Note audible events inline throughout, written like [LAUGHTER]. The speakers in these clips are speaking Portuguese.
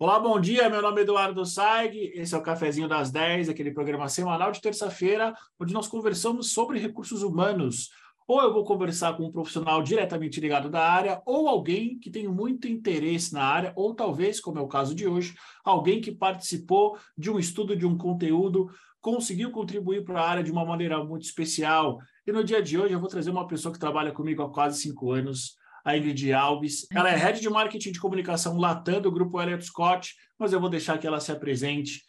Olá, bom dia. Meu nome é Eduardo Saig. Esse é o Cafezinho das 10, aquele programa semanal de terça-feira, onde nós conversamos sobre recursos humanos. Ou eu vou conversar com um profissional diretamente ligado da área, ou alguém que tem muito interesse na área, ou talvez, como é o caso de hoje, alguém que participou de um estudo de um conteúdo, conseguiu contribuir para a área de uma maneira muito especial. E no dia de hoje eu vou trazer uma pessoa que trabalha comigo há quase cinco anos, a Ingrid Alves. Ela é uhum. Head de Marketing de Comunicação Latam do Grupo Elliott Scott, mas eu vou deixar que ela se apresente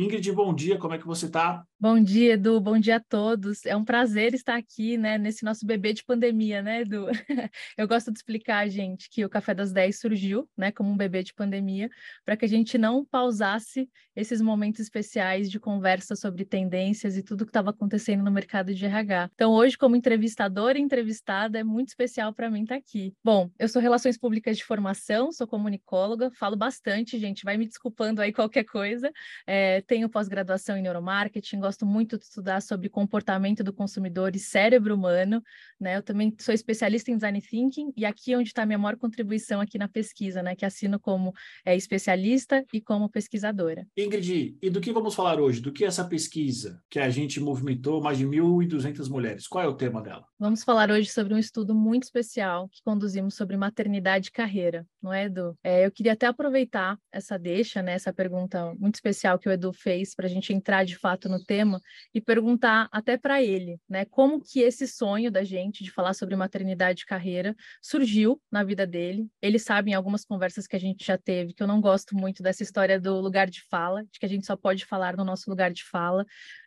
Ingrid, bom dia, como é que você está? Bom dia, Edu, bom dia a todos. É um prazer estar aqui, né, nesse nosso bebê de pandemia, né, Edu? [LAUGHS] Eu gosto de explicar, gente, que o Café das 10 surgiu, né, como um bebê de pandemia, para que a gente não pausasse esses momentos especiais de conversa sobre tendências e tudo que estava acontecendo no mercado de RH. Então, hoje, como entrevistadora e entrevistada, é muito especial para mim estar aqui. Bom, eu sou Relações Públicas de formação, sou comunicóloga, falo bastante, gente, vai me desculpando aí qualquer coisa. É, tenho pós-graduação em neuromarketing, gosto muito de estudar sobre comportamento do consumidor e cérebro humano, né? Eu também sou especialista em design thinking e aqui é onde está a minha maior contribuição aqui na pesquisa, né? Que assino como é, especialista e como pesquisadora. Ingrid, e do que vamos falar hoje? Do que essa pesquisa que a gente movimentou mais de 1.200 mulheres? Qual é o tema dela? Vamos falar hoje sobre um estudo muito especial que conduzimos sobre maternidade e carreira, não é, Edu? É, eu queria até aproveitar essa deixa, né? Essa pergunta muito especial que o Edu fez para a gente entrar de fato no tema e perguntar até para ele, né, como que esse sonho da gente de falar sobre maternidade e carreira surgiu na vida dele. Ele sabe em algumas conversas que a gente já teve que eu não gosto muito dessa história do lugar de fala, de que a gente só pode falar no nosso lugar de fala.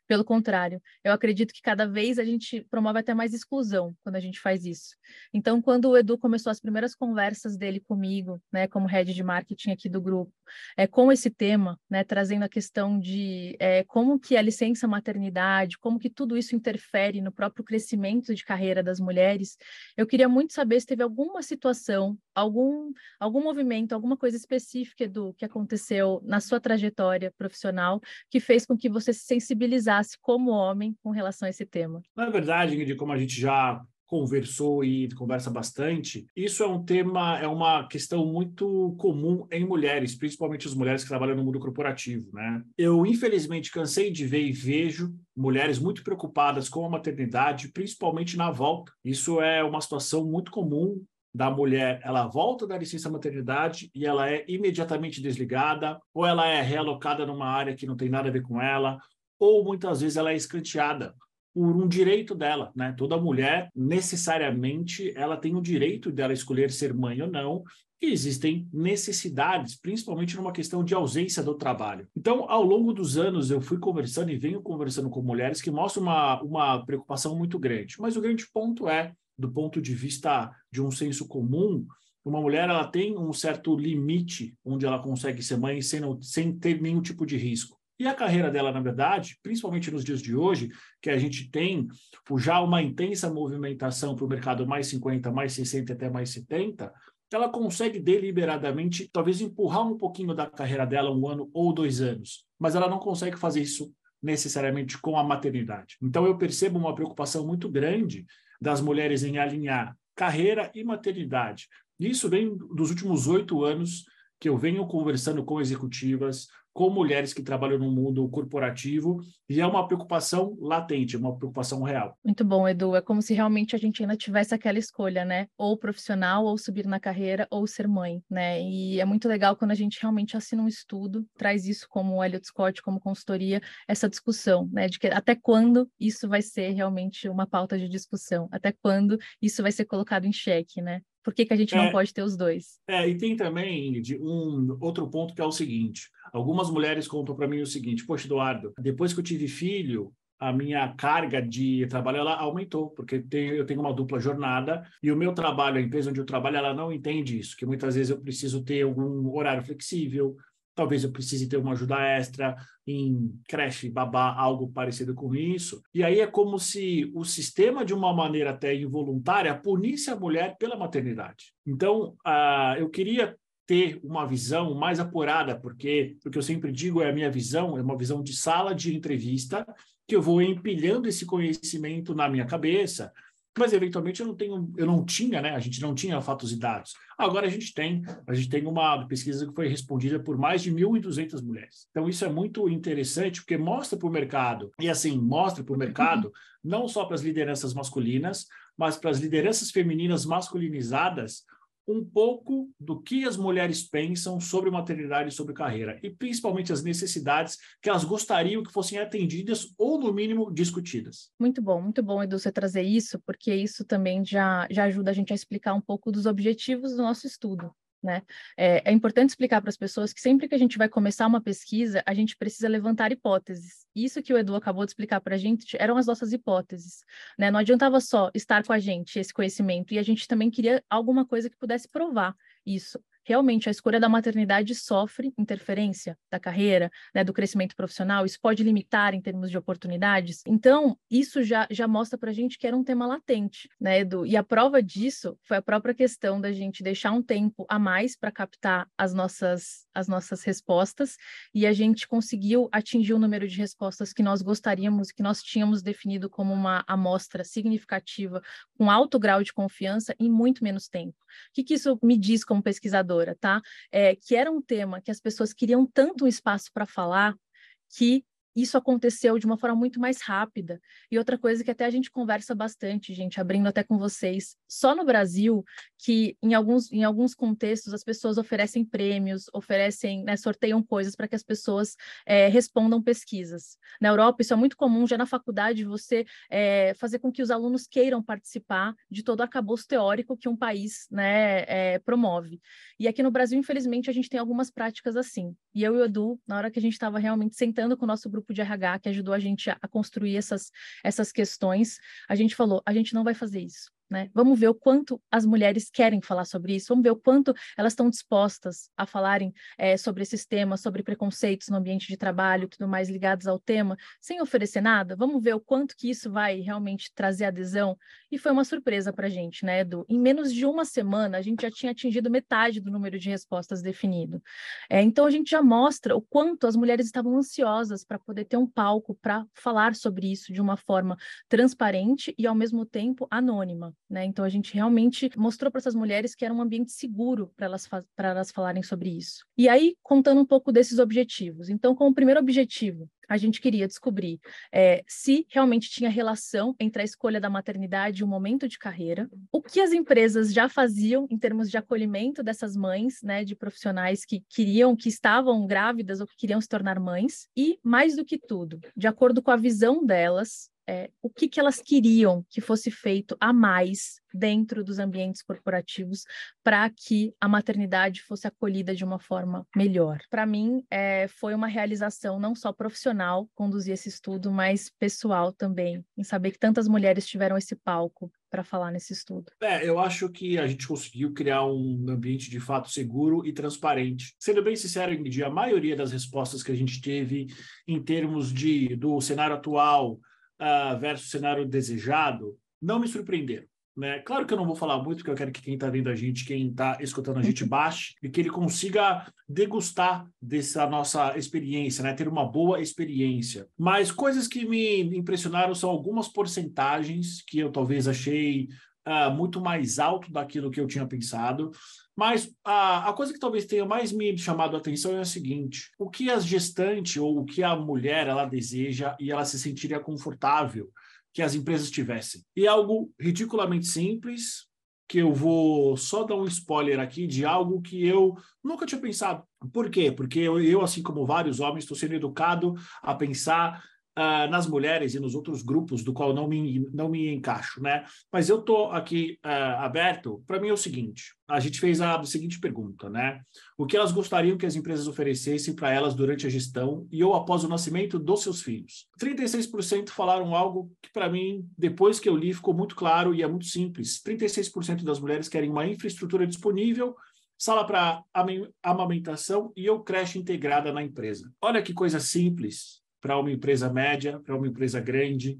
Pelo contrário, eu acredito que cada vez a gente promove até mais exclusão quando a gente faz isso. Então, quando o Edu começou as primeiras conversas dele comigo, né, como head de marketing aqui do grupo, é, com esse tema, né, trazendo a questão de é, como que a licença maternidade, como que tudo isso interfere no próprio crescimento de carreira das mulheres, eu queria muito saber se teve alguma situação, algum, algum movimento, alguma coisa específica, Edu, que aconteceu na sua trajetória profissional que fez com que você se sensibilizasse como homem com relação a esse tema? Na verdade, Ingrid, como a gente já conversou e conversa bastante, isso é um tema, é uma questão muito comum em mulheres, principalmente as mulheres que trabalham no mundo corporativo, né? Eu, infelizmente, cansei de ver e vejo mulheres muito preocupadas com a maternidade, principalmente na volta. Isso é uma situação muito comum da mulher, ela volta da licença maternidade e ela é imediatamente desligada, ou ela é realocada numa área que não tem nada a ver com ela, ou muitas vezes ela é escanteada por um direito dela, né? Toda mulher necessariamente ela tem o direito dela escolher ser mãe ou não. E existem necessidades, principalmente numa questão de ausência do trabalho. Então, ao longo dos anos, eu fui conversando e venho conversando com mulheres que mostram uma, uma preocupação muito grande. Mas o grande ponto é, do ponto de vista de um senso comum, uma mulher ela tem um certo limite onde ela consegue ser mãe sem, sem ter nenhum tipo de risco. E a carreira dela, na verdade, principalmente nos dias de hoje, que a gente tem já uma intensa movimentação para o mercado mais 50, mais 60 até mais 70, ela consegue deliberadamente, talvez, empurrar um pouquinho da carreira dela um ano ou dois anos, mas ela não consegue fazer isso necessariamente com a maternidade. Então, eu percebo uma preocupação muito grande das mulheres em alinhar carreira e maternidade. Isso vem dos últimos oito anos que eu venho conversando com executivas, com mulheres que trabalham no mundo corporativo e é uma preocupação latente, uma preocupação real. Muito bom, Edu. É como se realmente a gente ainda tivesse aquela escolha, né? Ou profissional, ou subir na carreira, ou ser mãe, né? E é muito legal quando a gente realmente assina um estudo, traz isso como o Elliot Scott, como consultoria, essa discussão, né? De que até quando isso vai ser realmente uma pauta de discussão, até quando isso vai ser colocado em xeque, né? Por que, que a gente não é, pode ter os dois? É, e tem também, um outro ponto que é o seguinte: algumas mulheres contam para mim o seguinte, poxa, Eduardo, depois que eu tive filho, a minha carga de trabalho ela aumentou, porque eu tenho uma dupla jornada e o meu trabalho, a empresa onde eu trabalho, ela não entende isso, que muitas vezes eu preciso ter algum horário flexível, talvez eu precise ter uma ajuda extra em creche, babá, algo parecido com isso. E aí é como se o sistema, de uma maneira até involuntária, punisse a mulher pela maternidade. Então, uh, eu queria ter uma visão mais apurada, porque o que eu sempre digo é a minha visão, é uma visão de sala de entrevista, que eu vou empilhando esse conhecimento na minha cabeça, mas eventualmente eu não tenho, eu não tinha, né? A gente não tinha fatos e dados. Agora a gente tem, a gente tem uma pesquisa que foi respondida por mais de 1.200 mulheres. Então isso é muito interessante porque mostra para o mercado e assim mostra para o mercado não só para as lideranças masculinas, mas para as lideranças femininas masculinizadas um pouco do que as mulheres pensam sobre maternidade e sobre carreira, e principalmente as necessidades que elas gostariam que fossem atendidas ou, no mínimo, discutidas. Muito bom, muito bom, Edu, você trazer isso, porque isso também já, já ajuda a gente a explicar um pouco dos objetivos do nosso estudo. Né? É, é, importante explicar para as pessoas que sempre que a gente vai começar uma pesquisa, a gente precisa levantar hipóteses. Isso que o Edu acabou de explicar para a gente eram as nossas hipóteses. Né? Não adiantava só estar com a gente, esse conhecimento, e a gente também queria alguma coisa que pudesse provar isso realmente a escolha da maternidade sofre interferência da carreira, né, do crescimento profissional, isso pode limitar em termos de oportunidades. Então, isso já, já mostra para a gente que era um tema latente, né, Edu? E a prova disso foi a própria questão da gente deixar um tempo a mais para captar as nossas, as nossas respostas e a gente conseguiu atingir o número de respostas que nós gostaríamos, que nós tínhamos definido como uma amostra significativa, com alto grau de confiança em muito menos tempo. O que, que isso me diz como pesquisadora, tá? É, que era um tema que as pessoas queriam tanto um espaço para falar que isso aconteceu de uma forma muito mais rápida. E outra coisa que até a gente conversa bastante, gente, abrindo até com vocês, só no Brasil, que em alguns, em alguns contextos as pessoas oferecem prêmios, oferecem, né, sorteiam coisas para que as pessoas é, respondam pesquisas. Na Europa, isso é muito comum, já na faculdade, você é, fazer com que os alunos queiram participar de todo o arcabouço teórico que um país né, é, promove. E aqui no Brasil, infelizmente, a gente tem algumas práticas assim. E eu e o Edu, na hora que a gente estava realmente sentando com o nosso grupo de RH, que ajudou a gente a, a construir essas, essas questões, a gente falou: a gente não vai fazer isso. Né? Vamos ver o quanto as mulheres querem falar sobre isso, vamos ver o quanto elas estão dispostas a falarem é, sobre esses temas, sobre preconceitos no ambiente de trabalho, tudo mais ligados ao tema, sem oferecer nada. Vamos ver o quanto que isso vai realmente trazer adesão. E foi uma surpresa para a gente, né, Edu? Em menos de uma semana, a gente já tinha atingido metade do número de respostas definido. É, então, a gente já mostra o quanto as mulheres estavam ansiosas para poder ter um palco para falar sobre isso de uma forma transparente e, ao mesmo tempo, anônima. Né? Então, a gente realmente mostrou para essas mulheres que era um ambiente seguro para elas, para elas falarem sobre isso. E aí, contando um pouco desses objetivos. Então, como primeiro objetivo, a gente queria descobrir é, se realmente tinha relação entre a escolha da maternidade e o momento de carreira, o que as empresas já faziam em termos de acolhimento dessas mães, né, de profissionais que queriam, que estavam grávidas ou que queriam se tornar mães, e mais do que tudo, de acordo com a visão delas, é, o que, que elas queriam que fosse feito a mais dentro dos ambientes corporativos para que a maternidade fosse acolhida de uma forma melhor. Para mim, é, foi uma realização não só profissional conduzir esse estudo, mas pessoal também, em saber que tantas mulheres tiveram esse palco para falar nesse estudo. É, eu acho que a gente conseguiu criar um ambiente de fato seguro e transparente. Sendo bem sincero, a maioria das respostas que a gente teve em termos de do cenário atual uh, versus cenário desejado não me surpreenderam. Né? Claro que eu não vou falar muito, porque eu quero que quem está vendo a gente, quem está escutando a gente, [LAUGHS] baixe e que ele consiga degustar dessa nossa experiência, né? ter uma boa experiência. Mas coisas que me impressionaram são algumas porcentagens que eu talvez achei uh, muito mais alto daquilo que eu tinha pensado. Mas a, a coisa que talvez tenha mais me chamado a atenção é a seguinte: o que a gestante ou o que a mulher ela deseja e ela se sentiria confortável que as empresas tivessem. E algo ridiculamente simples, que eu vou só dar um spoiler aqui de algo que eu nunca tinha pensado. Por quê? Porque eu, eu assim como vários homens, estou sendo educado a pensar uh, nas mulheres e nos outros grupos do qual não me, não me encaixo, né? Mas eu estou aqui uh, aberto. Para mim é o seguinte: a gente fez a seguinte pergunta, né? O que elas gostariam que as empresas oferecessem para elas durante a gestão e ou após o nascimento dos seus filhos? 36% falaram algo que, para mim, depois que eu li, ficou muito claro e é muito simples. 36% das mulheres querem uma infraestrutura disponível sala para amamentação e ou creche integrada na empresa. Olha que coisa simples, para uma empresa média, para uma empresa grande.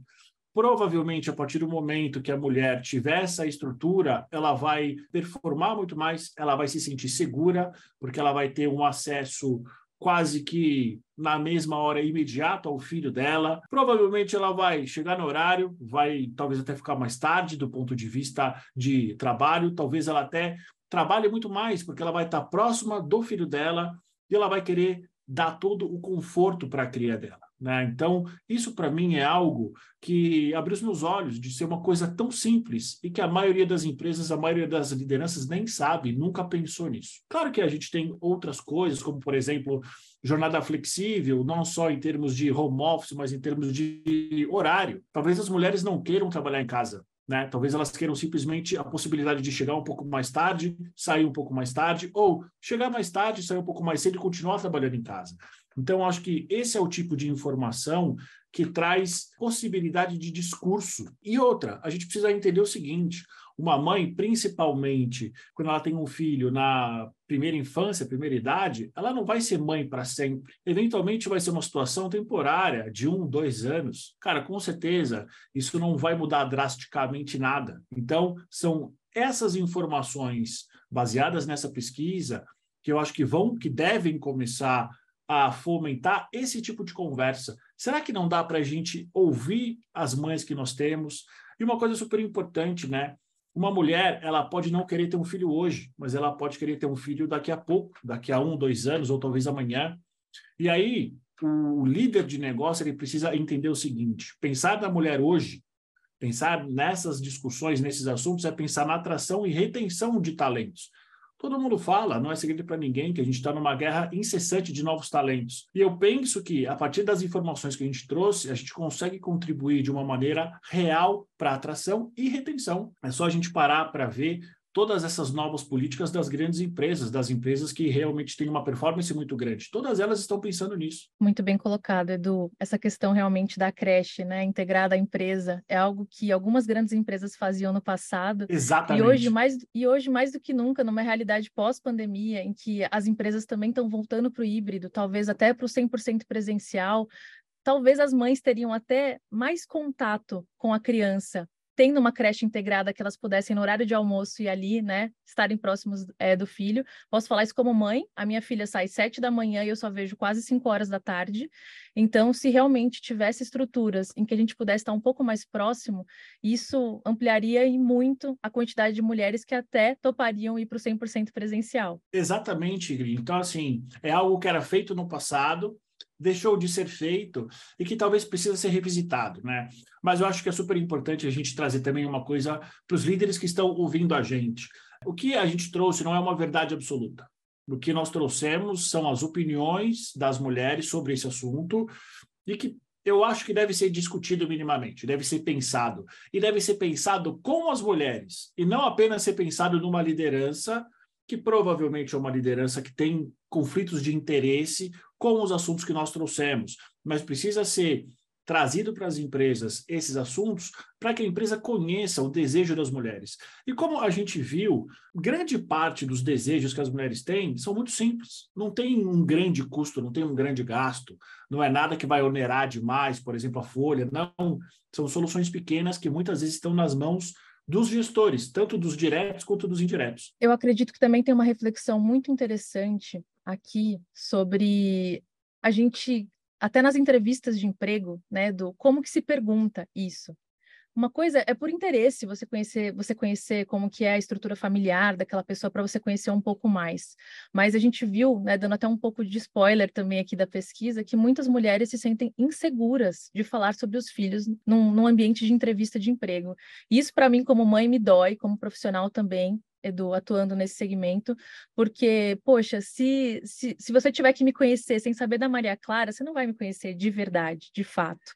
Provavelmente, a partir do momento que a mulher tiver essa estrutura, ela vai performar muito mais, ela vai se sentir segura, porque ela vai ter um acesso quase que na mesma hora imediata ao filho dela. Provavelmente ela vai chegar no horário, vai talvez até ficar mais tarde do ponto de vista de trabalho, talvez ela até trabalhe muito mais, porque ela vai estar próxima do filho dela e ela vai querer dar todo o conforto para a cria dela. Né? Então, isso para mim é algo que abriu os meus olhos de ser uma coisa tão simples e que a maioria das empresas, a maioria das lideranças nem sabe, nunca pensou nisso. Claro que a gente tem outras coisas, como, por exemplo, jornada flexível, não só em termos de home office, mas em termos de horário. Talvez as mulheres não queiram trabalhar em casa. Né? Talvez elas queiram simplesmente a possibilidade de chegar um pouco mais tarde, sair um pouco mais tarde, ou chegar mais tarde, sair um pouco mais cedo e continuar trabalhando em casa. Então, acho que esse é o tipo de informação que traz possibilidade de discurso. E outra, a gente precisa entender o seguinte: uma mãe, principalmente quando ela tem um filho na primeira infância, primeira idade, ela não vai ser mãe para sempre. Eventualmente vai ser uma situação temporária, de um, dois anos. Cara, com certeza, isso não vai mudar drasticamente nada. Então, são essas informações baseadas nessa pesquisa que eu acho que vão, que devem começar a fomentar esse tipo de conversa? Será que não dá para a gente ouvir as mães que nós temos? E uma coisa super importante, né? Uma mulher, ela pode não querer ter um filho hoje, mas ela pode querer ter um filho daqui a pouco, daqui a um, dois anos, ou talvez amanhã. E aí, o líder de negócio, ele precisa entender o seguinte, pensar na mulher hoje, pensar nessas discussões, nesses assuntos, é pensar na atração e retenção de talentos. Todo mundo fala, não é segredo para ninguém, que a gente está numa guerra incessante de novos talentos. E eu penso que, a partir das informações que a gente trouxe, a gente consegue contribuir de uma maneira real para atração e retenção. É só a gente parar para ver todas essas novas políticas das grandes empresas, das empresas que realmente têm uma performance muito grande. Todas elas estão pensando nisso. Muito bem colocado, Edu. Essa questão realmente da creche, né, integrada à empresa, é algo que algumas grandes empresas faziam no passado. Exatamente. E hoje mais e hoje mais do que nunca, numa realidade pós-pandemia, em que as empresas também estão voltando para o híbrido, talvez até para o 100% presencial, talvez as mães teriam até mais contato com a criança tendo uma creche integrada que elas pudessem, no horário de almoço, ir ali, né, estarem próximos é, do filho. Posso falar isso como mãe, a minha filha sai sete da manhã e eu só vejo quase cinco horas da tarde. Então, se realmente tivesse estruturas em que a gente pudesse estar um pouco mais próximo, isso ampliaria e muito a quantidade de mulheres que até topariam ir para o 100% presencial. Exatamente. Então, assim, é algo que era feito no passado, deixou de ser feito e que talvez precisa ser revisitado, né? Mas eu acho que é super importante a gente trazer também uma coisa para os líderes que estão ouvindo a gente. O que a gente trouxe não é uma verdade absoluta. O que nós trouxemos são as opiniões das mulheres sobre esse assunto e que eu acho que deve ser discutido minimamente, deve ser pensado. E deve ser pensado com as mulheres, e não apenas ser pensado numa liderança que provavelmente é uma liderança que tem conflitos de interesse com os assuntos que nós trouxemos, mas precisa ser trazido para as empresas esses assuntos para que a empresa conheça o desejo das mulheres. E como a gente viu, grande parte dos desejos que as mulheres têm são muito simples. Não tem um grande custo, não tem um grande gasto, não é nada que vai onerar demais, por exemplo, a folha. Não, são soluções pequenas que muitas vezes estão nas mãos dos gestores, tanto dos diretos quanto dos indiretos. Eu acredito que também tem uma reflexão muito interessante aqui sobre a gente até nas entrevistas de emprego, né, do como que se pergunta isso. Uma coisa é por interesse você conhecer, você conhecer como que é a estrutura familiar daquela pessoa para você conhecer um pouco mais. Mas a gente viu, né, dando até um pouco de spoiler também aqui da pesquisa, que muitas mulheres se sentem inseguras de falar sobre os filhos num, num ambiente de entrevista de emprego. Isso para mim como mãe me dói, como profissional também, Edu, atuando nesse segmento, porque, poxa, se, se, se você tiver que me conhecer sem saber da Maria Clara, você não vai me conhecer de verdade, de fato.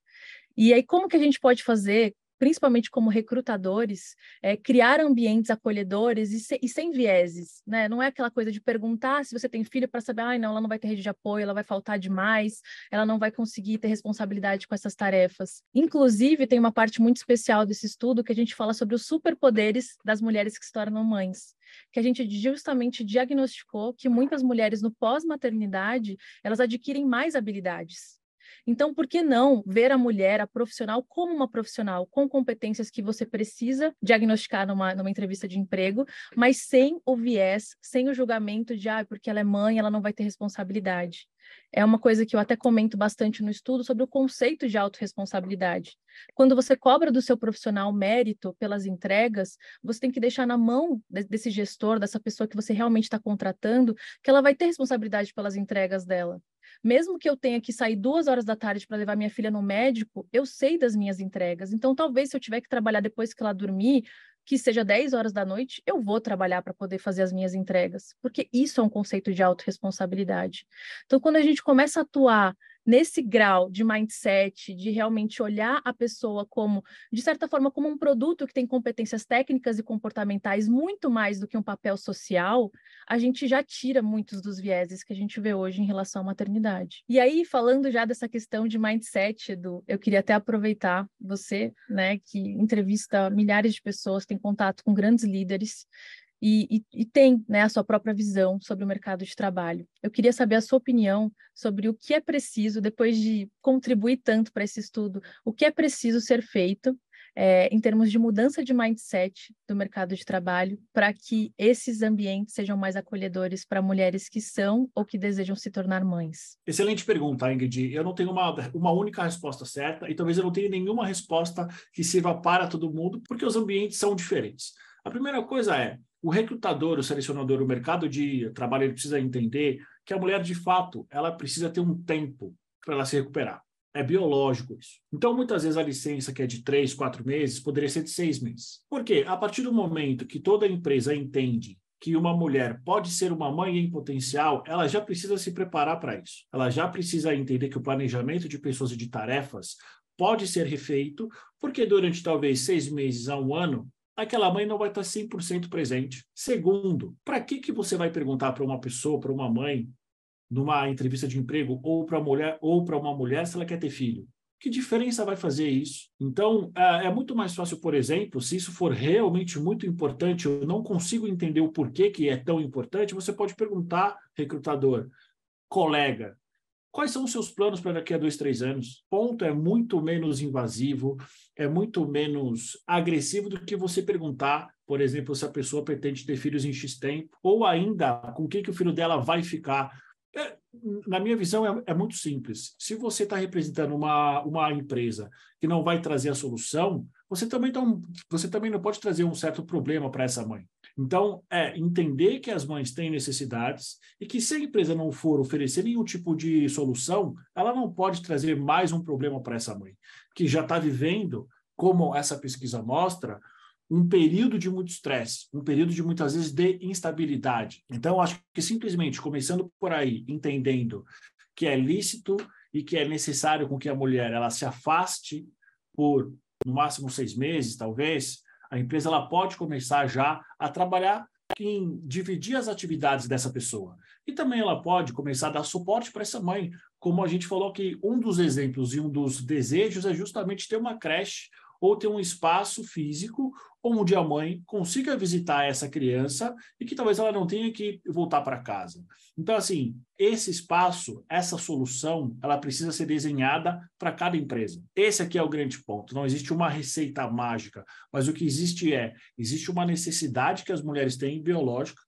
E aí, como que a gente pode fazer principalmente como recrutadores, é, criar ambientes acolhedores e, se, e, sem vieses, né? Não é aquela coisa de perguntar se você tem filho para saber, ah, não, ela não vai ter rede de apoio, ela vai faltar demais, ela não vai conseguir ter responsabilidade com essas tarefas. Inclusive, tem uma parte muito especial desse estudo que a gente fala sobre os superpoderes das mulheres que se tornam mães que a gente justamente diagnosticou que muitas mulheres no pós-maternidade, elas adquirem mais habilidades Então, por que não ver a mulher, a profissional, como uma profissional, com competências que você precisa diagnosticar numa, numa entrevista de emprego, mas sem o viés, sem o julgamento de, ah, porque ela é mãe, ela não vai ter responsabilidade é uma coisa que eu até comento bastante no estudo sobre o conceito de autorresponsabilidade. Quando você cobra do seu profissional mérito pelas entregas, você tem que deixar na mão desse gestor, dessa pessoa que você realmente está contratando, que ela vai ter responsabilidade pelas entregas dela. Mesmo que eu tenha que sair duas horas da tarde para levar minha filha no médico, eu sei das minhas entregas. Então, talvez se eu tiver que trabalhar depois que ela dormir, que seja 10 horas da noite, eu vou trabalhar para poder fazer as minhas entregas, porque isso é um conceito de autorresponsabilidade. Então, quando a gente começa a atuar nesse grau de mindset, de realmente olhar a pessoa como, de certa forma, como um produto que tem competências técnicas e comportamentais muito mais do que um papel social, a gente já tira muitos dos vieses que a gente vê hoje em relação à maternidade. E aí, falando já dessa questão de mindset, do, eu queria até aproveitar você, né, que entrevista milhares de pessoas, tem contato com grandes líderes, e, e, e, tem né, a sua própria visão sobre o mercado de trabalho. Eu queria saber a sua opinião sobre o que é preciso, depois de contribuir tanto para esse estudo, o que é preciso ser feito é, em termos de mudança de mindset do mercado de trabalho para que esses ambientes sejam mais acolhedores para mulheres que são ou que desejam se tornar mães? Excelente pergunta, Ingrid. Eu não tenho uma, uma única resposta certa e talvez eu não tenha nenhuma resposta que sirva para todo mundo, porque os ambientes são diferentes. A primeira coisa é, o recrutador, o selecionador, o mercado de trabalho, ele precisa entender que a mulher, de fato, ela precisa ter um tempo para ela se recuperar. É biológico isso. Então, muitas vezes, a licença que é de três, quatro meses, poderia ser de seis meses. Por quê? A partir do momento que toda empresa entende que uma mulher pode ser uma mãe em potencial, ela já precisa se preparar para isso. Ela já precisa entender que o planejamento de pessoas e de tarefas pode ser refeito, porque durante talvez seis meses a um ano, aquela mãe não vai estar 100% presente. Segundo, para que, que você vai perguntar para uma pessoa, para uma mãe, numa entrevista de emprego, ou para mulher, ou para uma mulher, se ela quer ter filho? Que diferença vai fazer isso? Então, é, é muito mais fácil, por exemplo, se isso for realmente muito importante, eu não consigo entender o porquê que é tão importante, você pode perguntar, recrutador, colega, Quais são os seus planos para daqui a dois, três anos? Ponto é muito menos invasivo, é muito menos agressivo do que você perguntar, por exemplo, se a pessoa pretende ter filhos em X tempo, ou ainda com quem que o filho dela vai ficar. É, na minha visão, é, é, muito simples. Se você está representando uma, uma empresa que não vai trazer a solução, você também, tá, você também não pode trazer um certo problema para essa mãe. Então, é entender que as mães têm necessidades e que se a empresa não for oferecer nenhum tipo de solução, ela não pode trazer mais um problema para essa mãe, que já está vivendo, como essa pesquisa mostra, um período de muito estresse, um período de muitas vezes de instabilidade. Então, acho que simplesmente começando por aí, entendendo que é lícito e que é necessário com que a mulher ela se afaste por no máximo seis meses, talvez, a empresa ela pode começar já a trabalhar em dividir as atividades dessa pessoa. E também ela pode começar a dar suporte para essa mãe. Como a gente falou que um dos exemplos e um dos desejos é justamente ter uma creche ou ter um espaço físico onde a mãe consiga visitar essa criança e que talvez ela não tenha que voltar para casa. Então, assim, esse espaço, essa solução, ela precisa ser desenhada para cada empresa. Esse aqui é o grande ponto. Não existe uma receita mágica, mas o que existe é, existe uma necessidade que as mulheres têm biológica,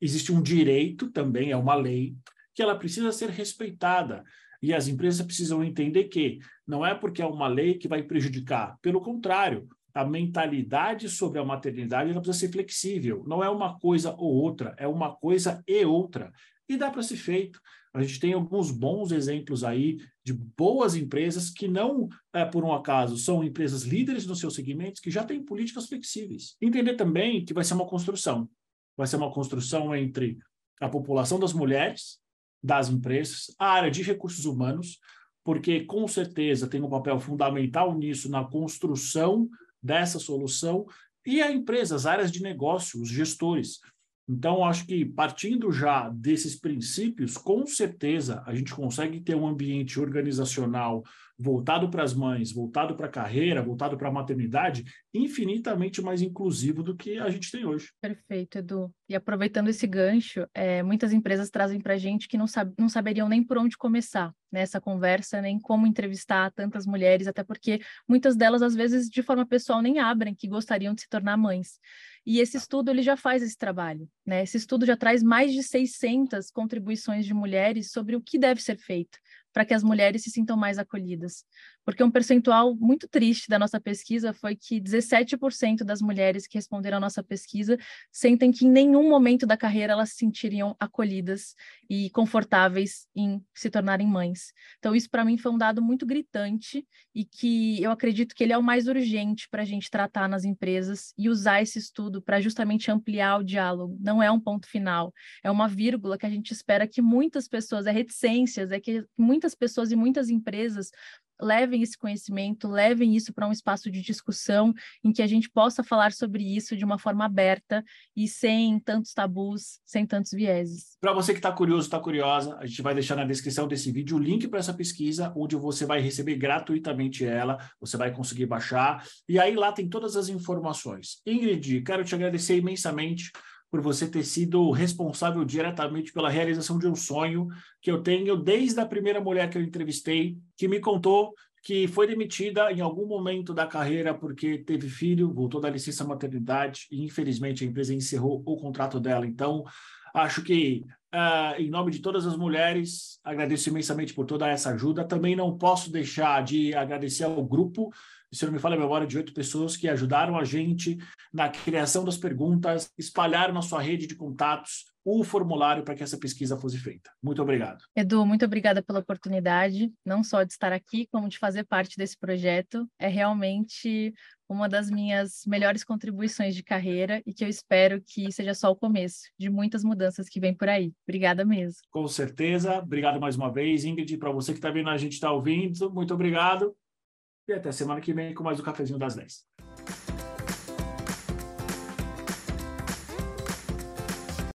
existe um direito também, é uma lei, que ela precisa ser respeitada. E as empresas precisam entender que não é porque é uma lei que vai prejudicar. Pelo contrário, a mentalidade sobre a maternidade ela precisa ser flexível. Não é uma coisa ou outra, é uma coisa e outra. E dá para ser feito. A gente tem alguns bons exemplos aí de boas empresas que não, é, por um acaso, são empresas líderes nos seus segmentos que já têm políticas flexíveis. Entender também que vai ser uma construção. Vai ser uma construção entre a população das mulheres, das empresas, a área de recursos humanos, porque com certeza tem um papel fundamental nisso na construção dessa solução, e a empresa, as áreas de negócio, os gestores. Então, acho que partindo já desses princípios, com certeza a gente consegue ter um ambiente organizacional voltado para as mães, voltado para a carreira, voltado para a maternidade, infinitamente mais inclusivo do que a gente tem hoje. Perfeito, Edu. E aproveitando esse gancho, é, muitas empresas trazem para a gente que não, sab não saberiam nem por onde começar nessa conversa, nem como entrevistar tantas mulheres, até porque muitas delas, às vezes, de forma pessoal, nem abrem que gostariam de se tornar mães. E esse estudo ele já faz esse trabalho, né? Esse estudo já traz mais de 600 contribuições de mulheres sobre o que deve ser feito para que as mulheres se sintam mais acolhidas. Porque um percentual muito triste da nossa pesquisa foi que 17% das mulheres que responderam à nossa pesquisa sentem que em nenhum momento da carreira elas se sentiriam acolhidas e confortáveis em se tornarem mães. Então, isso para mim foi um dado muito gritante e que eu acredito que ele é o mais urgente para a gente tratar nas empresas e usar esse estudo para justamente ampliar o diálogo. Não é um ponto final, é uma vírgula que a gente espera que muitas pessoas, é reticências, é que muitas muitas pessoas e muitas empresas levem esse conhecimento, levem isso para um espaço de discussão em que a gente possa falar sobre isso de uma forma aberta e sem tantos tabus, sem tantos vieses. Para você que está curioso, está curiosa, a gente vai deixar na descrição desse vídeo o link para essa pesquisa, onde você vai receber gratuitamente ela, você vai conseguir baixar, e aí lá tem todas as informações. Ingrid, quero te agradecer imensamente por você ter sido responsável diretamente pela realização de um sonho que eu tenho desde a primeira mulher que eu entrevistei, que me contou que foi demitida em algum momento da carreira porque teve filho, voltou da licença maternidade e infelizmente a empresa encerrou o contrato dela. Então, acho que uh, em nome de todas as mulheres, agradeço imensamente por toda essa ajuda. Também não posso deixar de agradecer ao grupo se não me falha a memória, de oito pessoas que ajudaram a gente na criação das perguntas, espalharam na sua rede de contatos o formulário para que essa pesquisa fosse feita. Muito obrigado. Edu, muito obrigada pela oportunidade, não só de estar aqui, como de fazer parte desse projeto. É realmente uma das minhas melhores contribuições de carreira e que eu espero que seja só o começo de muitas mudanças que vem por aí. Obrigada mesmo. Com certeza. Obrigado mais uma vez, Ingrid. Para você que está vendo, a gente está ouvindo, muito obrigado. E até semana que vem com mais um cafezinho das 10.